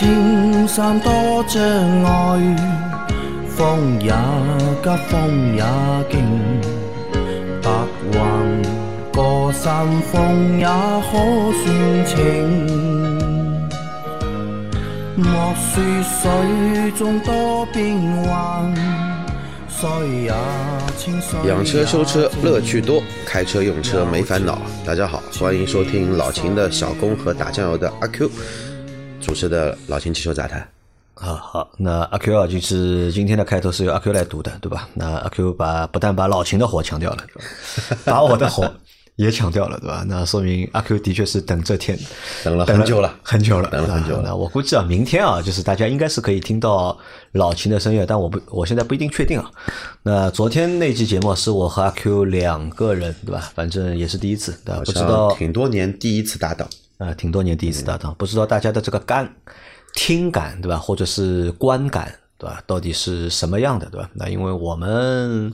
青山多障碍，风也急，风也劲，白云过山峰也可算情。莫说水中多变幻，水也清水养车修车乐趣多，开车用车没烦恼。大家好，欢迎收听老秦的小工和打酱油的阿 Q 主持的老秦汽修杂谈。啊好，那阿 Q 啊，就是今天的开头是由阿 Q 来读的，对吧？那阿 Q 把不但把老秦的火抢掉了，把我的火也抢掉了，对吧？那说明阿 Q 的确是等这天等了很久了很久了，等了很久了我估计啊，明天啊，就是大家应该是可以听到老秦的声音，但我不，我现在不一定确定啊。那昨天那期节目是我和阿 Q 两个人，对吧？反正也是第一次，对吧？不知道像挺多年第一次搭档，啊，挺多年第一次搭档，不知道大家的这个感、听感，对吧？或者是观感，对吧？到底是什么样的，对吧？那因为我们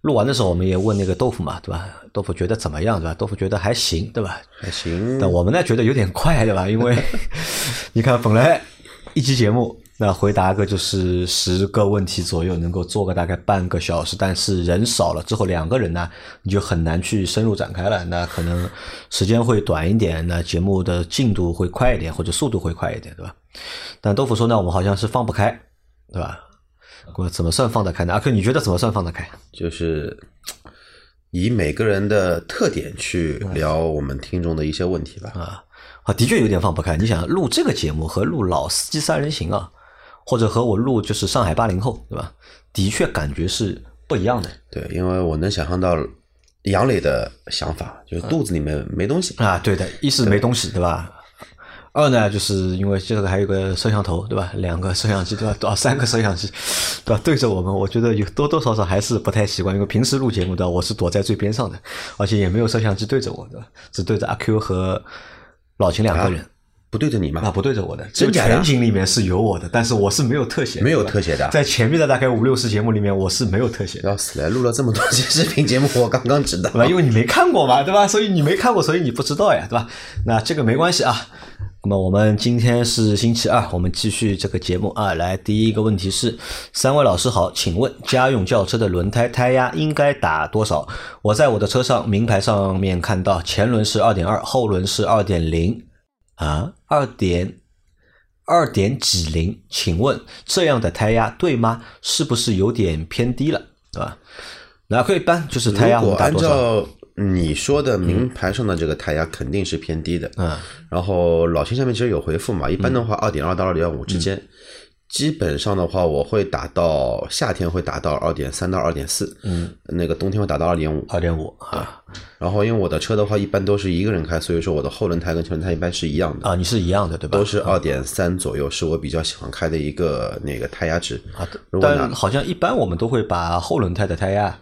录完的时候，我们也问那个豆腐嘛，对吧？豆腐觉得怎么样，对吧？豆腐觉得还行，对吧？还行。但我们呢觉得有点快，对吧？因为 你看，本来一期节目那回答个就是十个问题左右，能够做个大概半个小时，但是人少了之后，两个人呢你就很难去深入展开了，那可能时间会短一点，那节目的进度会快一点，或者速度会快一点，对吧？但豆腐说呢，我们好像是放不开，对吧？我怎么算放得开呢？阿克你觉得怎么算放得开？就是以每个人的特点去聊我们听众的一些问题吧。啊，啊，的确有点放不开。你想录这个节目和录《老司机三人行》啊，或者和我录就是上海八零后，对吧？的确感觉是不一样的对，因为我能想象到杨磊的想法，就是肚子里面没东西。啊。对的，一是没东西，对吧？二呢，就是因为这个还有个摄像头，对吧？两个摄像机，对吧？啊，三个摄像机，对吧？对着我们，我觉得有多多少少还是不太习惯，因为平时录节目的我是躲在最边上的，而且也没有摄像机对着我，对吧？只对着阿 Q 和老秦两个人。不对着你吗？啊，不对着我的，真假的全景里面是有我的，但是我是没有特写，没有特写的啊在前面的大概五六十节目里面，我是没有特写的，要死了！录了这么多期视频节目，我刚刚知道对。吧？因为你没看过嘛，对吧？所以你没看过，所以你不知道呀，对吧？那这个没关系啊。那么我们今天是星期二，我们继续这个节目啊。来，第一个问题是，三位老师好，请问家用轿车的轮胎胎压应该打多少？我在我的车上名牌上面看到前轮是二点二，后轮是二点零啊，二点二点几零？请问这样的胎压对吗？是不是有点偏低了，对吧？那可以般就是胎压我们打多少？照你说的名牌上的这个胎压，肯定是偏低的。嗯，然后老秦上面其实有回复嘛，一般的话二点二到二点五之间，基本上的话我会打到夏天会打到二点三到二点四，嗯，那个冬天会打到二点五。二点五啊然后因为我的车的话一般都是一个人开，所以说我的后轮胎跟前轮胎一般是一样的，啊，你是一样的对吧？都是二点三左右，是我比较喜欢开的一个那个胎压值。啊，如果拿但好像一般我们都会把后轮胎的胎压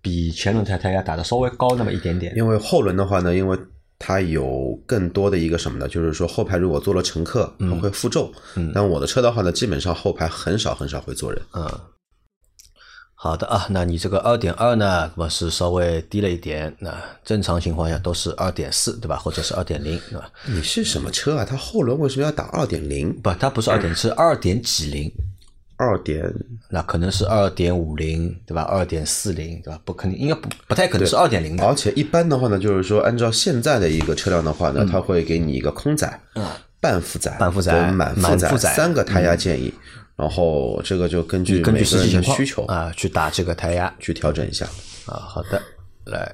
比前轮胎胎压打的稍微高那么一点点。因为后轮的话呢，因为它有更多的一个什么呢？就是说后排如果坐了乘客，它会负重。嗯但我的车的话呢，基本上后排很少很少会坐人。嗯，好的啊，那你这个二点二呢，那么是稍微低了一点。那正常情况下都是二点四，对吧？或者是二点零，对吧？你是什么车啊？它后轮为什么要打二点零？不，它不是二点，是二点几零。二点那可能是二点五零，对吧？二点四零，对吧？不肯定，应该不不太可能是二点零的。而且一般的话呢，就是说按照现在的一个车辆的话呢，它会给你一个空载、半负载、嗯半负载满负满负载嗯三个胎压建议。然后这个就根据根据每个人实际情况的需求啊，去打这个胎压。去调整一下。啊，好的，来，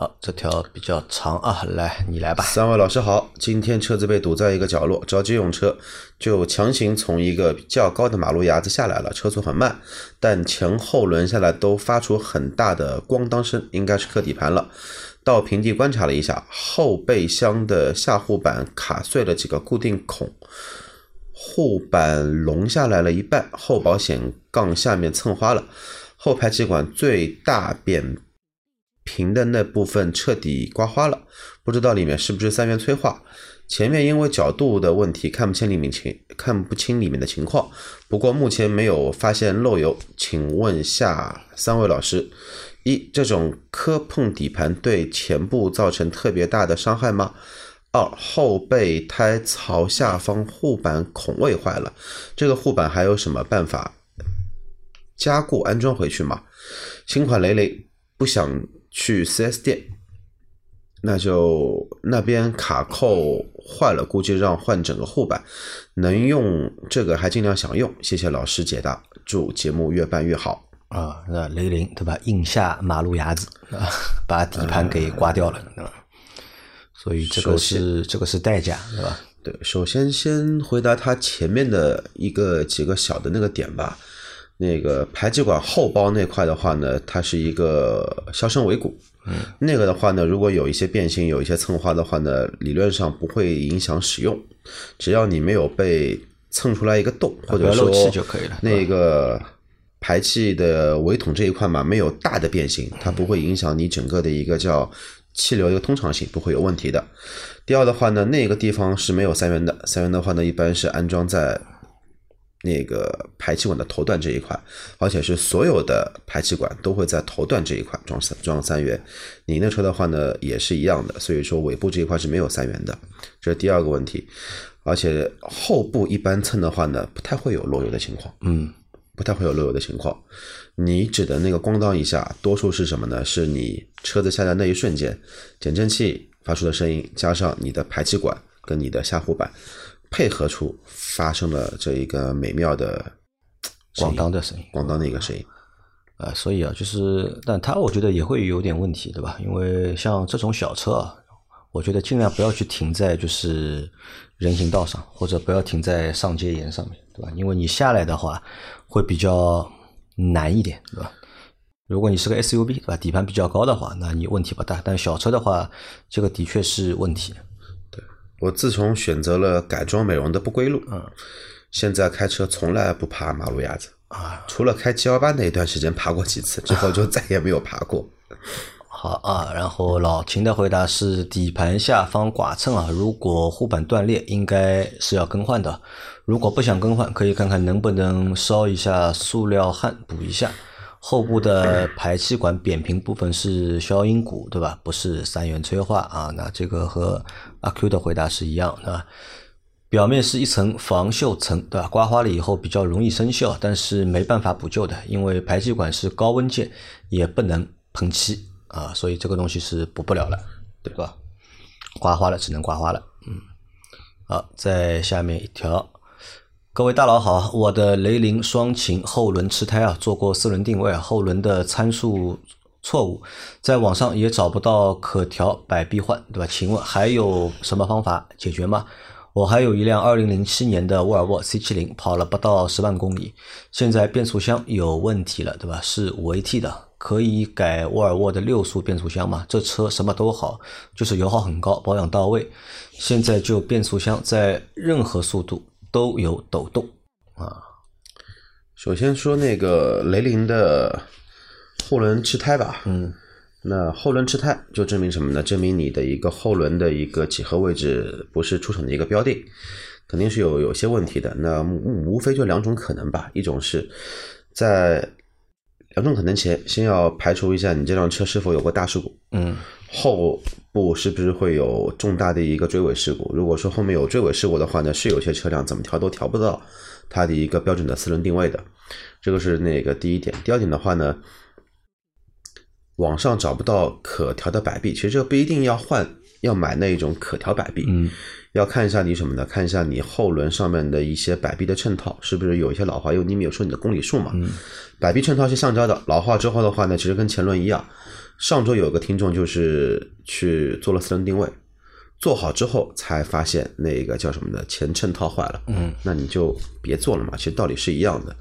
好，这条比较长啊，来，你来吧。三位老师好，今天车子被堵在一个角落，着急用车，就强行从一个较高的马路牙子下来了，车速很慢，但前后轮下来都发出很大的咣当声，应该是磕底盘了。到平地观察了一下，后备箱的下护板卡碎了几个固定孔，护板隆下来了一半，后保险杠下面蹭花了，后排气管最大扁屏的那部分彻底刮花了，不知道里面是不是三元催化。前面因为角度的问题看不清里面情看不清里面的情况，不过目前没有发现漏油。请问下三位老师，一这种磕碰底盘对前部造成特别大的伤害吗？二后备胎槽下方护板孔位坏了，这个护板还有什么办法加固安装回去吗？新款雷雷不想去 4S 店，那就那边卡扣坏了，估计让换整个护板，能用这个还尽量想用。谢谢老师解答，祝节目越办越好。啊，那雷凌对吧？硬下马路牙子啊，把底盘给刮掉了，对吧？所以这个是这个是代价，对吧？对，首先先回答他前面的一个几个小的那个点吧。那个排气管后包那块的话呢，它是一个消声尾骨。嗯，那个的话呢，如果有一些变形、有一些蹭花的话呢，理论上不会影响使用，只要你没有被蹭出来一个洞，或者说就可以了。那个排气的尾筒这一块嘛，没有大的变形，它不会影响你整个的一个叫气流一个通畅性，不会有问题的。第二的话呢，那个地方是没有三元的，三元的话呢，一般是安装在。那个排气管的头段这一块，而且是所有的排气管都会在头段这一块装三装三元。你那车的话呢，也是一样的，所以说尾部这一块是没有三元的，这是第二个问题。而且后部一般蹭的话呢，不太会有漏油的情况，嗯，不太会有漏油的情况。你指的那个咣当一下，多数是什么呢？是你车子下来那一瞬间，减震器发出的声音，加上你的排气管跟你的下护板。配合出发生了这一个美妙的咣当的声音，咣当的一个声音，啊，所以啊，就是，但它我觉得也会有点问题，对吧？因为像这种小车啊，我觉得尽量不要去停在就是人行道上，或者不要停在上街沿上面，对吧？因为你下来的话会比较难一点，对吧？如果你是个 SUV，对吧？底盘比较高的话，那你问题不大，但小车的话，这个的确是问题。我自从选择了改装美容的不归路，嗯，现在开车从来不爬马路牙子啊，除了开七幺八那一段时间爬过几次，之后就再也没有爬过。好啊，然后老秦的回答是底盘下方剐蹭啊，如果护板断裂，应该是要更换的。如果不想更换，可以看看能不能烧一下塑料焊补一下。后部的排气管扁平部分是消音鼓，对吧？不是三元催化啊。那这个和阿 Q 的回答是一样的。表面是一层防锈层，对吧？刮花了以后比较容易生锈，但是没办法补救的，因为排气管是高温件，也不能喷漆啊，所以这个东西是补不了了，对吧？刮花了只能刮花了。嗯，好，在下面一条。各位大佬好，我的雷凌双擎后轮吃胎啊，做过四轮定位，后轮的参数错误，在网上也找不到可调摆臂换，对吧？请问还有什么方法解决吗？我还有一辆二零零七年的沃尔沃 C 七零，跑了不到十万公里，现在变速箱有问题了，对吧？是五 AT 的，可以改沃尔沃的六速变速箱吗？这车什么都好，就是油耗很高，保养到位，现在就变速箱在任何速度。都有抖动啊。首先说那个雷凌的后轮吃胎吧。嗯。那后轮吃胎就证明什么呢？证明你的一个后轮的一个几何位置不是出厂的一个标定，肯定是有有些问题的。那无非就两种可能吧。一种是在两种可能前，先要排除一下你这辆车是否有过大事故。嗯。后不是不是会有重大的一个追尾事故？如果说后面有追尾事故的话呢，是有些车辆怎么调都调不到它的一个标准的四轮定位的，这个是那个第一点。第二点的话呢，网上找不到可调的摆臂，其实这个不一定要换，要买那一种可调摆臂，嗯，要看一下你什么呢？看一下你后轮上面的一些摆臂的衬套是不是有一些老化，因为你没有说你的公里数嘛，摆臂衬套是橡胶的，老化之后的话呢，其实跟前轮一样。上周有个听众就是去做了四轮定位，做好之后才发现那个叫什么呢？前衬套坏了。嗯，那你就别做了嘛。其实道理是一样的，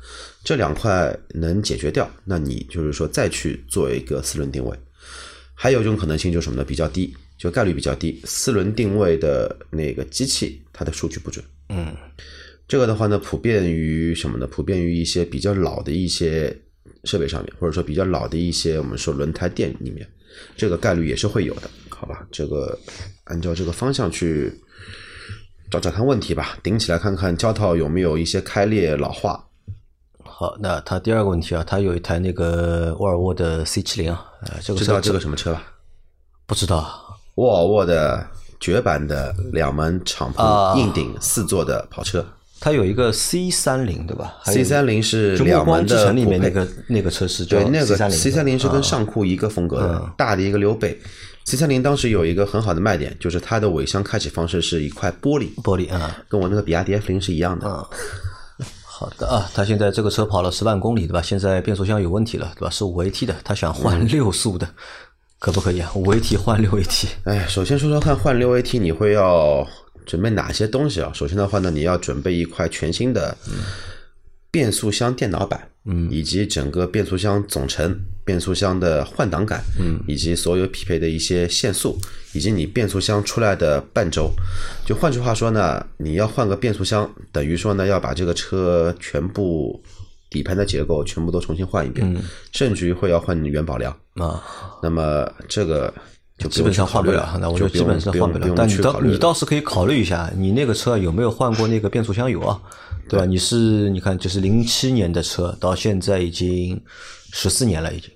这两块能解决掉，那你就是说再去做一个四轮定位。还有一种可能性就是什么呢？比较低，就概率比较低。四轮定位的那个机器它的数据不准。嗯，这个的话呢，普遍于什么呢？普遍于一些比较老的一些。设备上面，或者说比较老的一些，我们说轮胎店里面，这个概率也是会有的，好吧？这个按照这个方向去找找看问题吧，顶起来看看胶套有没有一些开裂老化。好，那他第二个问题啊，他有一台那个沃尔沃的 C 七零啊，呃，这个知道这个什么车吧？不知道，沃尔沃的绝版的两门敞啊篷硬顶四座的跑车。它有一个 C 三零对吧 C 三零是两门的之城里面那个那个车是叫对，那个 C 三零是跟啊上库一个风格的，大的一个溜背。C 三零当时有一个很好的卖点，就是它的尾箱开启方式是一块玻璃，玻璃啊。跟我那个比亚迪 F 零是一样的。好的啊，他现在这个车跑了十万公里对吧？现在变速箱有问题了对吧？是五 AT 的，他想换六速的，可不可以啊？五 AT 换六 AT，哎，首先说说看，换六 AT 你会要准备哪些东西啊？首先的话呢，你要准备一块全新的变速箱电脑板，嗯，以及整个变速箱总成、变速箱的换挡杆，嗯，以及所有匹配的一些限速，以及你变速箱出来的半轴。就换句话说呢，你要换个变速箱，等于说呢要把这个车全部底盘的结构全部都重新换一遍，甚至于会要换元保梁。啊，那么这个就基本上换不了，那我就基本上换不了。但你倒你倒是可以考虑一下，你那个车有没有换过那个变速箱油啊？对吧？你是你看，就是零七年的车，到现在已经十四年了，已经。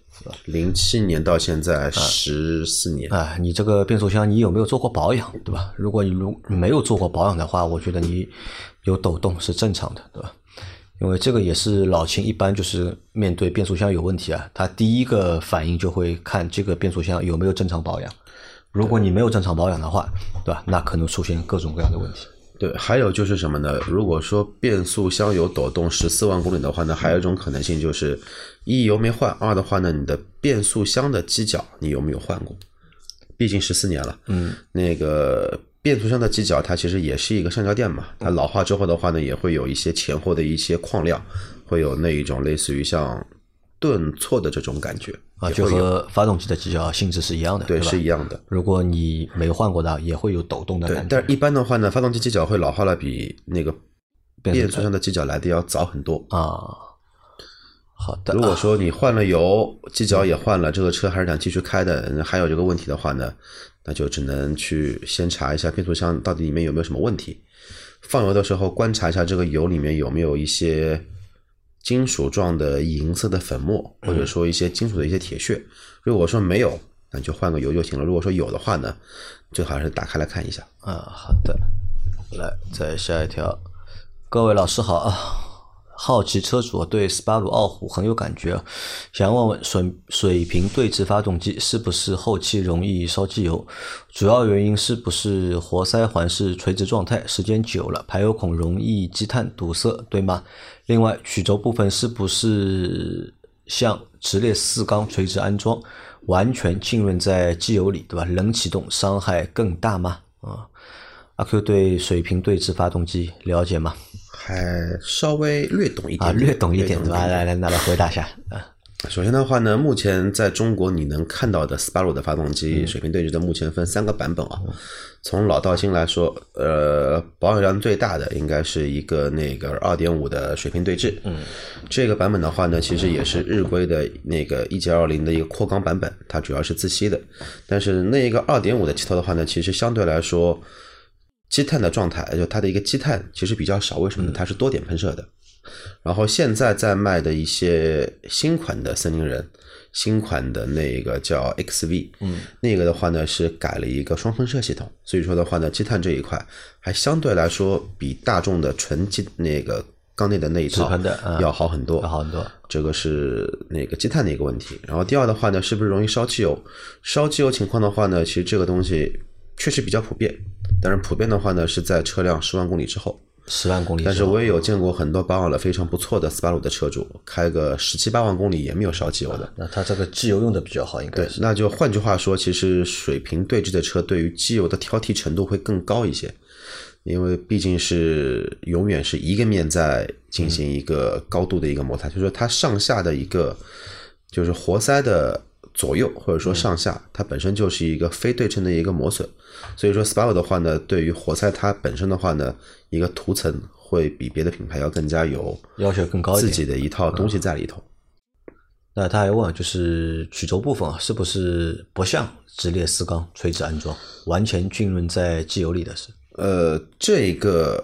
零七年到现在十四年，啊，你这个变速箱你有没有做过保养，对吧？如果你如没有做过保养的话，我觉得你有抖动是正常的，对吧？因为这个也是老秦一般就是面对变速箱有问题啊，他第一个反应就会看这个变速箱有没有正常保养。如果你没有正常保养的话，对吧？那可能出现各种各样的问题。对，还有就是什么呢？如果说变速箱有抖动十四万公里的话呢，还有一种可能性就是一油没换，二的话呢，你的变速箱的机脚你有没有换过？毕竟十四年了，嗯，那个变速箱的机脚它其实也是一个橡胶垫嘛，它老化之后的话呢，也会有一些前后的一些矿料，会有那一种类似于像顿挫的这种感觉啊，就和发动机的机脚性质是一样的，对吧？是一样的。如果你没换过的，也会有抖动的感，觉。对但是一般的话呢，发动机机脚会老化了比那个变速箱的机脚来的要早很多。啊，好的。如果说你换了油，机脚也换了，这个车还是想继续开的，还有这个问题的话呢，那就只能去先查一下变速箱到底里面有没有什么问题。放油的时候观察一下这个油里面有没有一些金属状的银色的粉末，或者说一些金属的一些铁屑。如果说没有，那就换个油就行了。如果说有的话呢，最好还是打开来看一下。啊，好的，来再下一条。各位老师好啊，好奇车主对斯巴鲁傲虎很有感觉，想问问水水平对置发动机是不是后期容易烧机油？主要原因是不是活塞环是垂直状态，时间久了排油孔容易积碳堵塞，对吗？另外曲轴部分是不是像直列四缸垂直安装，完全浸润在机油里，对吧？冷启动伤害更大吗？啊，阿 Q 对水平对置发动机了解吗？还稍微略懂一点啊，略懂一点，略对吧？来来，那来回答一下。啊，首先的话呢，目前在中国你能看到的斯巴鲁的发动机水平对置的，目前分三个版本啊。从老到新来说，呃，保有量最大的应该是一个那个二点五的水平对置。嗯，这个版本的话呢，其实也是日规的那个一九二零的一个扩缸版本，它主要是自吸的。但是那一个二点五的气头的话呢，其实相对来说，积碳的状态，就它的一个积碳其实比较少。为什么呢？它是多点喷射的。然后现在在卖的一些新款的森林人，新款的那个叫 XV，嗯，那个的话呢是改了一个双喷射系统，所以说的话呢，积碳这一块还相对来说比大众的纯积那个缸内的那一套要好很多，要好很多。这个是那个积碳的一个问题。然后第二的话呢，是不是容易烧机油？烧机油情况的话呢，其实这个东西确实比较普遍，但是普遍的话呢是在车辆十万公里之后。十万公里，但是我也有见过很多保养的非常不错的斯巴鲁的车主，开个十七八万公里也没有烧机油的。那它这个机油用的比较好，应该对，是那就换句话说，其实水平对置的车对于机油的挑剔程度会更高一些，因为毕竟是永远是一个面在进行一个高度的一个摩擦，就是说它上下的一个就是活塞的左右或者说上下，它本身就是一个非对称的一个磨损，所以说 s p a r 的话呢，对于活塞它本身的话呢，一个涂层会比别的品牌要更加有要求更高一点。自己的一套东西在里头。那他还问，就是曲轴部分啊，是不是不像直列四缸垂直安装，完全浸润在机油里的是？呃，这个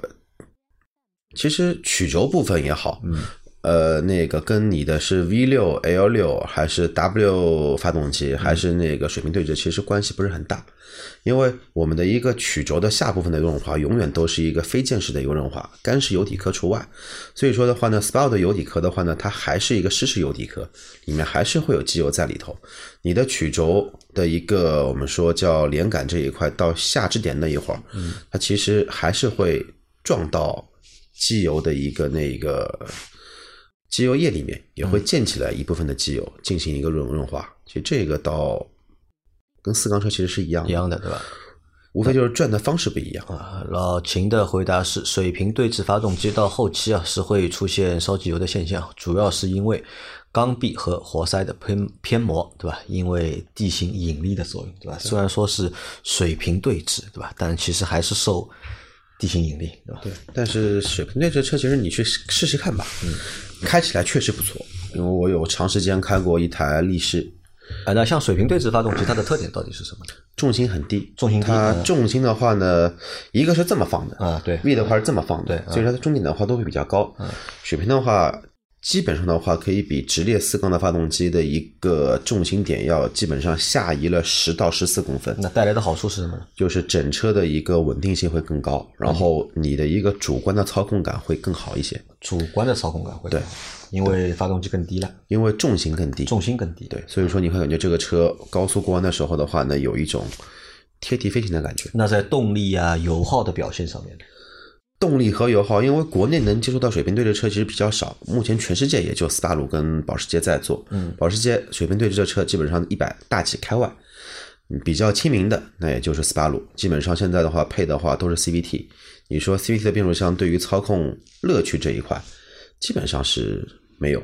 其实曲轴部分也好，嗯，呃，那个跟你的是 V 六、L 六还是 W 发动机，还是那个水平对置，其实关系不是很大，因为我们的一个曲轴的下部分的润滑永远都是一个非键式的一个润滑，干式油底壳除外。所以说的话呢，SPA 的油底壳的话呢，它还是一个湿式油底壳，里面还是会有机油在里头。你的曲轴的一个我们说叫连杆这一块到下支点那一会儿，嗯，它其实还是会撞到机油的一个那个。机油液里面也会溅起来一部分的机油，进行一个润润滑。其实这个到跟四缸车其实是一样一样的，对吧？无非就是转的方式不一样啊。老秦的回答是：水平对置发动机到后期啊是会出现烧机油的现象，主要是因为缸壁和活塞的偏偏磨，对吧？因为地心引力的作用，对吧？虽然说是水平对置，对吧？但其实还是受。地心引力，对吧？对，但是水平对置车其实你去试试看吧，嗯，开起来确实不错。因为我有长时间开过一台力士，啊，那像水平对置发动机，它的特点到底是什么？重心很低，重心低。它重心的话呢，一个是这么放的啊，对，V 的话是这么放的，对，所以说它中点的话都会比较高。水平的话。基本上的话，可以比直列四缸的发动机的一个重心点要基本上下移了十到十四公分。那带来的好处是什么？就是整车的一个稳定性会更高，然后你的一个主观的操控感会更好一些。主观的操控感会对，因为发动机更低了，因为重心更低，重心更低。对，所以说你会感觉这个车高速过弯的时候的话呢，有一种贴地飞行的感觉。那在动力啊、油耗的表现上面呢？动力和油耗，因为国内能接触到水平对置车其实比较少，目前全世界也就斯巴鲁跟保时捷在做。嗯，保时捷水平对置的车基本上一百大几开外，比较亲民的那也就是斯巴鲁。基本上现在的话配的话都是 CVT。你说 CVT 的变速箱对于操控乐趣这一块，基本上是没有，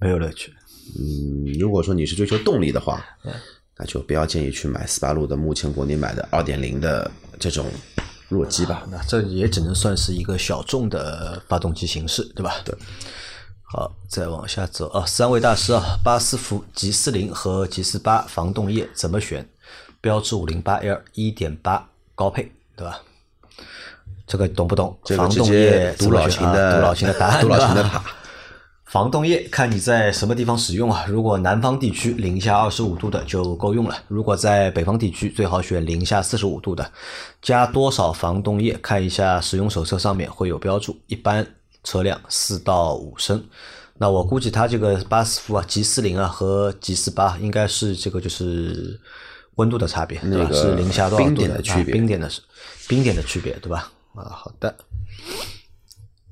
没有乐趣。嗯，如果说你是追求动力的话，那就不要建议去买斯巴鲁的目前国内买的二点零的这种。弱鸡吧，那这也只能算是一个小众的发动机形式，对吧？对。好，再往下走啊，三位大师啊，巴斯夫 G 四零和 G 四八防冻液怎么选？标致五零八 L 一点八高配，对吧？这个懂不懂？防冻液读老秦的读老秦的 答案，读老秦的塔。防冻液看你在什么地方使用啊？如果南方地区零下二十五度的就够用了。如果在北方地区，最好选零下四十五度的。加多少防冻液？看一下使用手册上面会有标注。一般车辆四到五升。那我估计它这个巴斯夫啊，G 四零啊和 G 四八应该是这个就是温度的差别，对吧？是零下多少度的区别？冰点的是冰点的区别，对吧？啊，好的。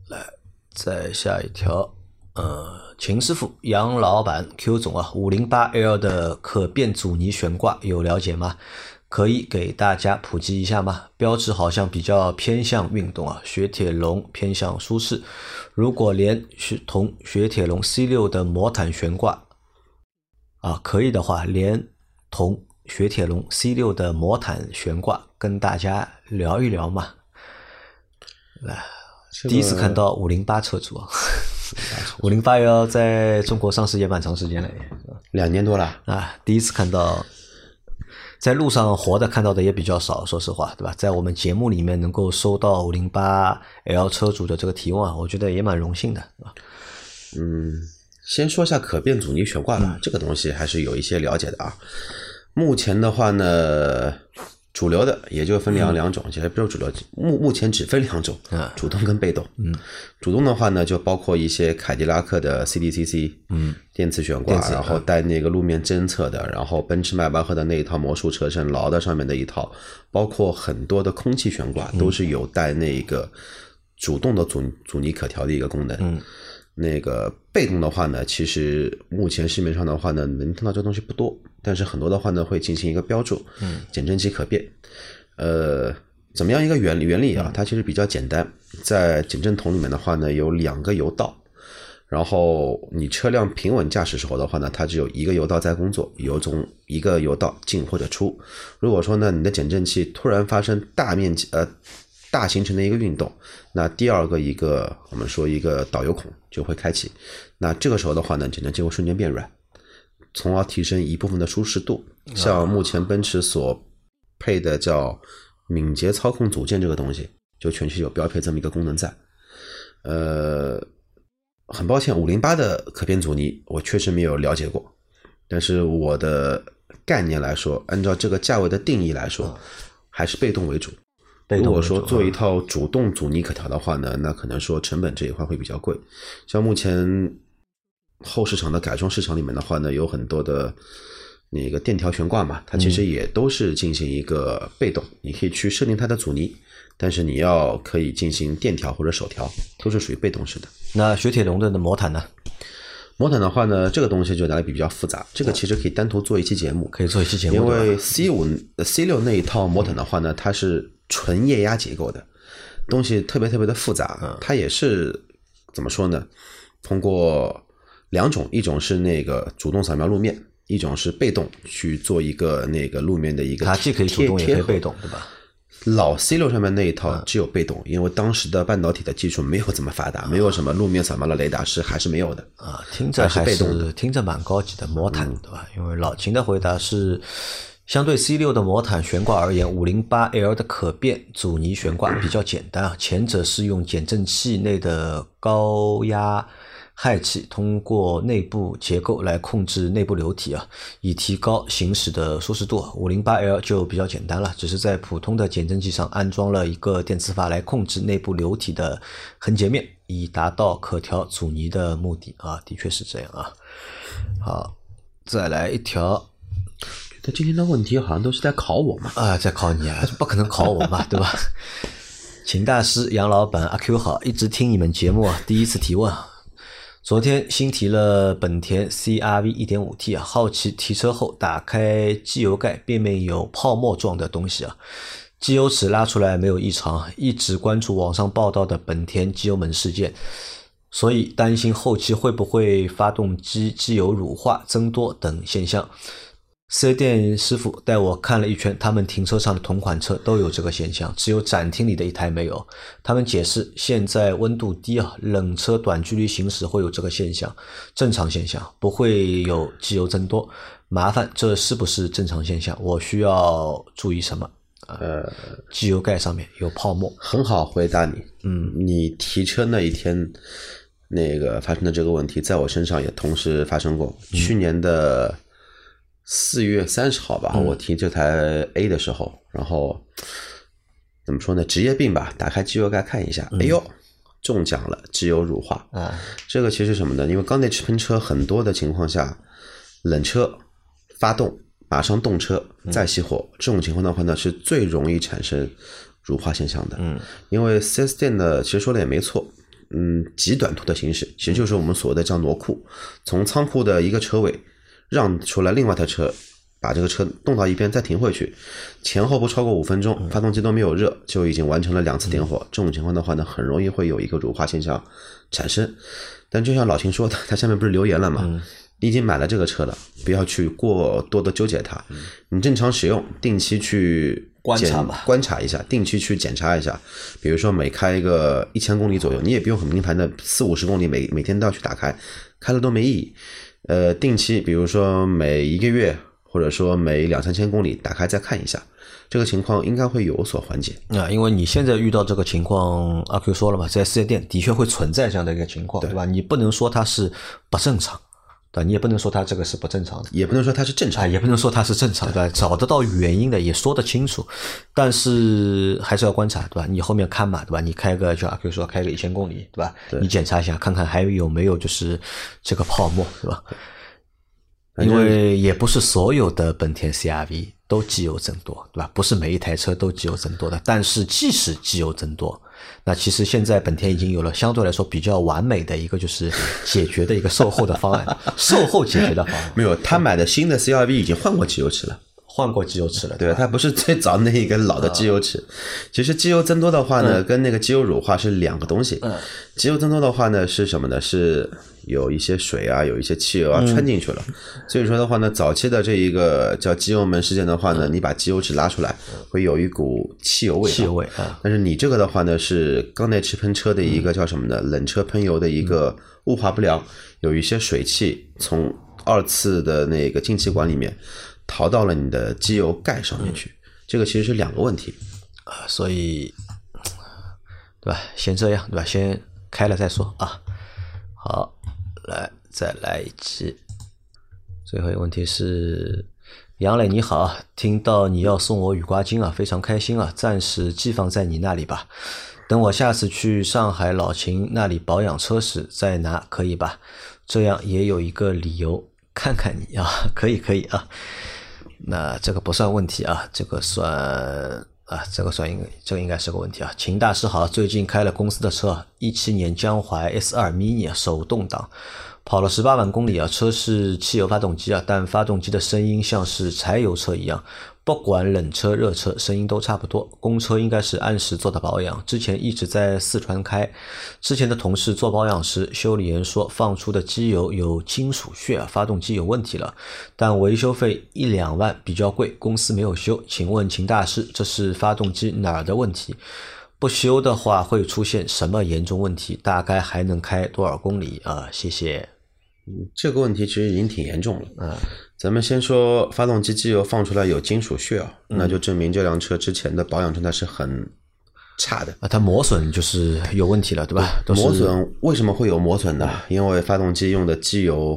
来，再下一条。呃，秦师傅、杨老板、Q 总啊，五零八 L 的可变阻尼悬挂有了解吗？可以给大家普及一下吗？标志好像比较偏向运动啊，雪铁龙偏向舒适。如果连雪同雪铁龙 C 六的魔毯悬挂啊，可以的话，连同雪铁龙 C 六的魔毯悬挂跟大家聊一聊嘛。来，第一次看到五零八车主啊。五零八幺在中国上市也蛮长时间了，两年多了啊！第一次看到，在路上活的看到的也比较少，说实话，对吧？在我们节目里面能够收到五零八 L 车主的这个提问，我觉得也蛮荣幸的，嗯，先说一下可变阻尼悬挂吧，这个东西还是有一些了解的啊。目前的话呢。主流的也就分两两种，其实不是主流，目目前只分两种，主动跟被动。嗯，主动的话呢，就包括一些凯迪拉克的 CDCC，嗯，电磁悬挂，然后带那个路面侦测的，然后奔驰迈巴赫的那一套魔术车身劳的上面的一套，包括很多的空气悬挂都是有带那个主动的阻阻尼可调的一个功能。嗯。那个被动的话呢，其实目前市面上的话呢，能听到这东西不多，但是很多的话呢，会进行一个标注，嗯，减震器可变，呃，怎么样一个原理原理啊？它其实比较简单，在减震筒里面的话呢，有两个油道，然后你车辆平稳驾驶时候的话呢，它只有一个油道在工作，由从一个油道进或者出。如果说呢，你的减震器突然发生大面积呃。大行程的一个运动，那第二个一个我们说一个导油孔就会开启，那这个时候的话呢，减震器会瞬间变软，从而提升一部分的舒适度。像目前奔驰所配的叫敏捷操控组件这个东西，就全系有标配这么一个功能在。呃，很抱歉，五零八的可变阻尼我确实没有了解过，但是我的概念来说，按照这个价位的定义来说，还是被动为主。如果说做一套主动阻尼可调的话呢，那可能说成本这一块会比较贵。像目前后市场的改装市场里面的话呢，有很多的那个电调悬挂嘛，它其实也都是进行一个被动，你可以去设定它的阻尼，但是你要可以进行电调或者手调，都是属于被动式的。那雪铁龙的魔毯呢？魔毯的话呢，这个东西就拿来比比较复杂，这个其实可以单独做一期节目，可以做一期节目，因为 C 五、C 六那一套魔毯的话呢，它是纯液压结构的，东西特别特别的复杂。它也是怎么说呢？通过两种，一种是那个主动扫描路面，一种是被动去做一个那个路面的一个它既可以主动也可以被动，对吧？老 C 六上面那一套只有被动，因为当时的半导体的技术没有这么发达，没有什么路面扫描的雷达是还是没有的。啊，听着还还是被动听着蛮高级的魔毯，对吧？因为老秦的回答是，相对 C 六的魔毯悬挂而言，五零八 L 的可变阻尼悬挂比较简单啊。前者是用减震器内的高压氦气通过内部结构来控制内部流体啊，以提高行驶的舒适度。五零八 L 就比较简单了，只是在普通的减震器上安装了一个电磁阀来控制内部流体的横截面，以达到可调阻尼的目的啊，的确是这样啊。好，再来一条他今天的问题好像都是在考我嘛。啊，在考你啊，不可能考我嘛，对吧？秦大师、杨老板、阿 Q 好，一直听你们节目啊，第一次提问。昨天新提了本田 CRV 1.5T 啊，好奇提车后打开机油盖，背面有泡沫状的东西啊，机油尺拉出来没有异常，一直关注网上报道的本田机油门事件，所以担心后期会不会发动机机油乳化增多等现象。四 S 店师傅带我看了一圈，他们停车场的同款车都有这个现象，只有展厅里的一台没有。他们解释，现在温度低啊，冷车短距离行驶会有这个现象，正常现象，不会有机油增多。麻烦，这是不是正常现象？我需要注意什么？呃，机油盖上面有泡沫，很好回答你。嗯，你提车那一天，那个发生的这个问题，在我身上也同时发生过。去年的四月三十号吧，我提这台 A 的时候，然后怎么说呢？职业病吧，打开机油盖看一下，哎呦，中奖了，机油乳化。啊，这个其实什么呢？因为缸内直喷车很多的情况下，冷车发动马上动车再熄火，这种情况的话呢，是最容易产生乳化现象的。嗯，因为 4S 店呢，其实说的也没错，嗯，极短途的行驶，其实就是我们所谓的叫挪库，从仓库的一个车位让出来另外一台车。把这个车动到一边，再停回去，前后不超过五分钟，发动机都没有热，就已经完成了两次点火。这种情况的话呢，很容易会有一个乳化现象产生。但就像老秦说的，他下面不是留言了嘛？你已经买了这个车了，不要去过多的纠结它。你正常使用，定期去观察吧观察一下，定期去检查一下。比如说每开一个一千公里左右，你也不用很频繁的四五十公里每每天都要去打开，开了都没意义。呃，定期比如说每一个月或者说每两三千公里打开再看一下，这个情况应该会有所缓解。啊，因为你现在遇到这个情况，阿 Q 说了嘛，在四 S 店的确会存在这样的一个情况，对吧？你不能说它是不正常，对吧？你也不能说它这个是不正常的，也不能说它是正常啊，，也不能说它是正常的，对吧？找得到原因的也说得清楚，但是还是要观察，对吧？你后面看嘛，对吧？你开个就阿 Q 说开个一千公里，对吧？你检查一下，看看还有没有就是这个泡沫，对吧？因为也不是所有的本田 CRV 都机油增多，对吧？不是每一台车都机油增多的。但是即使机油增多，那其实现在本田已经有了相对来说比较完美的一个就是解决的一个售后的方案，售后解决的方案，没有，他买的新的 CRV 已经换过机油尺了。换过机油尺了，对，吧？它不是最早那一个老的机油尺。其实机油增多的话呢，跟那个机油乳化是两个东西。嗯机油增多的话呢，是什么呢？是有一些水啊，有一些汽油啊穿进去了。所以说的话呢，早期的这一个叫机油门事件的话呢，你把机油尺拉出来，会有一股汽油味汽油味啊，但是你这个的话呢，是缸内直喷车的一个叫什么呢？冷车喷油的一个雾化不良，有一些水汽从二次的那个进气管里面逃到了你的机油盖上面去。这个其实是两个问题。啊所以对吧？先这样，对吧？先开了再说啊。好，来再来一期。最后一个问题是，杨磊你好，听到你要送我雨刮巾啊，非常开心啊，暂时寄放在你那里吧。等我下次去上海老秦那里保养车时再拿，可以吧？这样也有一个理由看看你啊，可以可以啊。那这个不算问题啊，这个算啊，这个算应该这个应该是个问题啊。秦大师好，最近开了公司的车，一七年江淮 S 二 mini 手动挡，跑了十八万公里啊，车是汽油发动机啊，但发动机的声音像是柴油车一样。不管冷车热车，声音都差不多。公车应该是按时做的保养。之前一直在四川开，之前的同事做保养时，修理员说放出的机油有金属屑啊，发动机有问题了。但维修费一两万比较贵，公司没有修。请问秦大师，这是发动机哪儿的问题？不修的话会出现什么严重问题？大概还能开多少公里啊？谢谢。嗯这个问题其实已经挺严重了。嗯，咱们先说发动机机油放出来有金属屑啊，那就证明这辆车之前的保养状态是很差的。啊，它磨损就是有问题了，对吧？磨损为什么会有磨损呢？因为发动机用的机油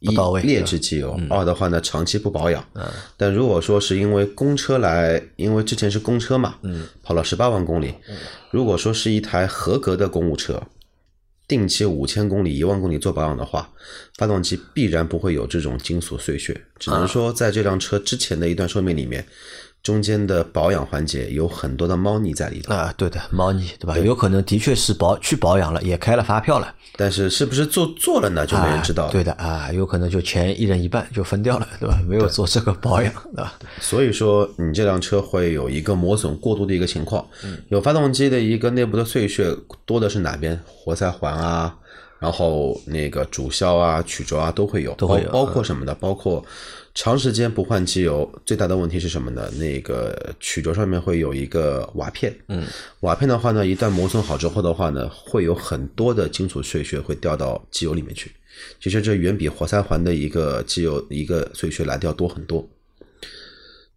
一劣质机油，二的话呢长期不保养。但如果说是因为公车来，因为之前是公车嘛，跑了十八万公里，如果说是一台合格的公务车。定期五千公里、一万公里做保养的话，发动机必然不会有这种金属碎屑，只能说在这辆车之前的一段寿命里面，中间的保养环节有很多的猫腻在里头。啊，对的，猫腻，对吧？有可能的确是保去保养了，也开了发票了，但是是不是做做了呢，就没人知道了。对的啊，有可能就钱一人一半就分掉了，对吧？没有做这个保养，对吧？所以说，你这辆车会有一个磨损过度的一个情况，嗯有发动机的一个内部的碎屑多的是哪边？活塞环啊，然后那个主销啊、曲轴啊都会有，都会有包包括什么的？包括长时间不换机油，最大的问题是什么呢？那个曲轴上面会有一个瓦片，嗯，瓦片的话呢，一旦磨损好之后的话呢，会有很多的金属碎屑会掉到机油里面去。其实这远比活塞环的一个机油一个碎屑来的要多很多。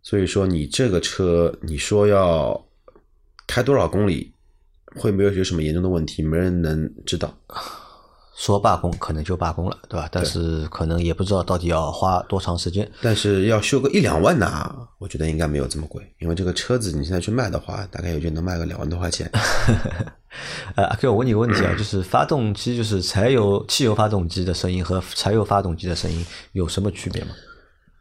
所以说，你这个车，你说要开多少公里，会没有有什么严重的问题，没人能知道。说罢工可能就罢工了，对吧？但是可能也不知道到底要花多长时间。但是要修个一两万呢，我觉得应该没有这么贵，因为这个车子你现在去卖的话，大概也就能卖个两万多块钱。呃，阿 Q，我问你个问题啊，就是发动机，就是柴油、汽油发动机的声音和柴油发动机的声音有什么区别吗？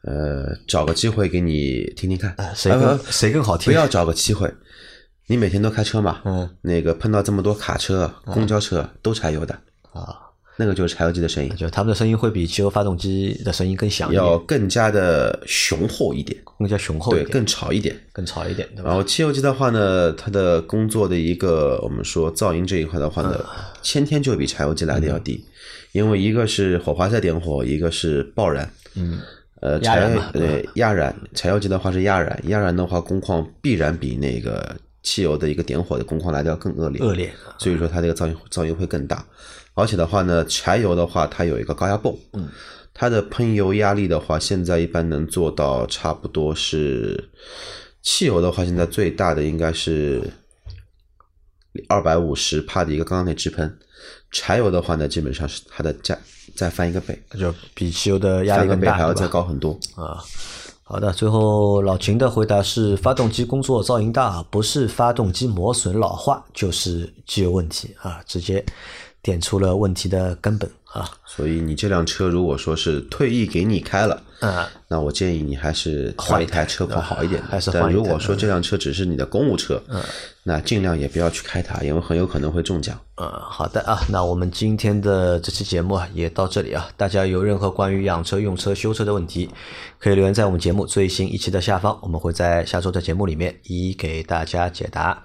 呃，找个机会给你听听看，谁更啊谁更好听？不要找个机会，你每天都开车嘛，嗯，那个碰到这么多卡车、公交车都柴油的，啊，那个就是柴油机的声音，就他们的声音会比汽油发动机的声音更响要，更加的雄厚一点，更加雄厚一对，更吵一点。更吵一点，对吧？然后汽油机的话呢，它的工作的一个我们说噪音这一块的话呢，先天就比柴油机来的要低，因为一个是火花塞点火，一个是爆燃，嗯，呃，柴油对对压燃，柴油机的话是压燃，压燃的话工况必然比那个汽油的一个点火的工况来的要更恶劣，恶劣，所以说它这个噪音噪音会更大。而且的话呢，柴油的话它有一个高压泵，嗯，它的喷油压力的话，现在一般能做到差不多是，汽油的话现在最大的应该是二百五十帕的一个缸内直喷，柴油的话呢，基本上是它的加再翻一个倍，就比汽油的压力更大，倍还要再？高很多。啊，好的，最后老秦的回答是：发动机工作噪音大，不是发动机磨损老化，就是机油问题啊，直接点出了问题的根本啊。所以你这辆车如果说是退役给你开了，啊，那我建议你还是换一台车况好一点的。还是换但如果说这辆车只是你的公务车，那尽量也不要去开它，因为很有可能会中奖。嗯，好的啊，那我们今天的这期节目啊也到这里啊。大家有任何关于养车、用车、修车的问题，可以留言在我们节目最新一期的下方，我们会在下周的节目里面一一给大家解答。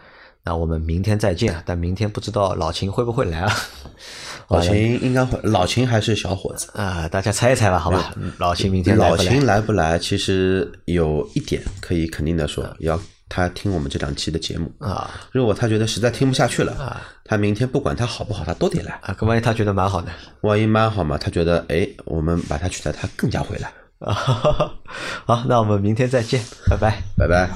那我们明天再见啊，但明天不知道老秦会不会来啊？老秦应该会，老秦还是小伙子。啊，大家猜一猜吧，好吧？老秦明天老秦来不来？其实有一点可以肯定的说，要他听我们这两期的节目。啊如果他觉得实在听不下去了啊，他明天不管他好不好，他都得来。啊，万一他觉得蛮好的万一蛮好嘛，他觉得哎，我们把他取代，他更加回来。啊，好，那我们明天再见，拜拜。拜拜。